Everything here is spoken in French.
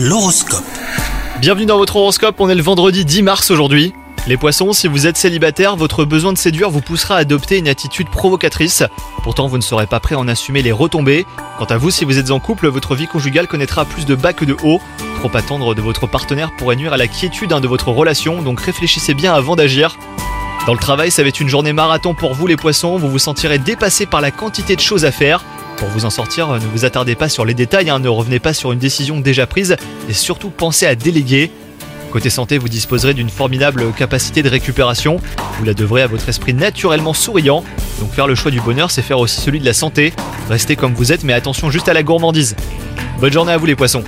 L'horoscope. Bienvenue dans votre horoscope, on est le vendredi 10 mars aujourd'hui. Les poissons, si vous êtes célibataire, votre besoin de séduire vous poussera à adopter une attitude provocatrice. Pourtant, vous ne serez pas prêt à en assumer les retombées. Quant à vous, si vous êtes en couple, votre vie conjugale connaîtra plus de bas que de hauts. Trop attendre de votre partenaire pourrait nuire à la quiétude hein, de votre relation, donc réfléchissez bien avant d'agir. Dans le travail, ça va être une journée marathon pour vous les poissons, vous vous sentirez dépassé par la quantité de choses à faire. Pour vous en sortir, ne vous attardez pas sur les détails, hein, ne revenez pas sur une décision déjà prise et surtout pensez à déléguer. Côté santé, vous disposerez d'une formidable capacité de récupération. Vous la devrez à votre esprit naturellement souriant. Donc faire le choix du bonheur, c'est faire aussi celui de la santé. Restez comme vous êtes, mais attention juste à la gourmandise. Bonne journée à vous les poissons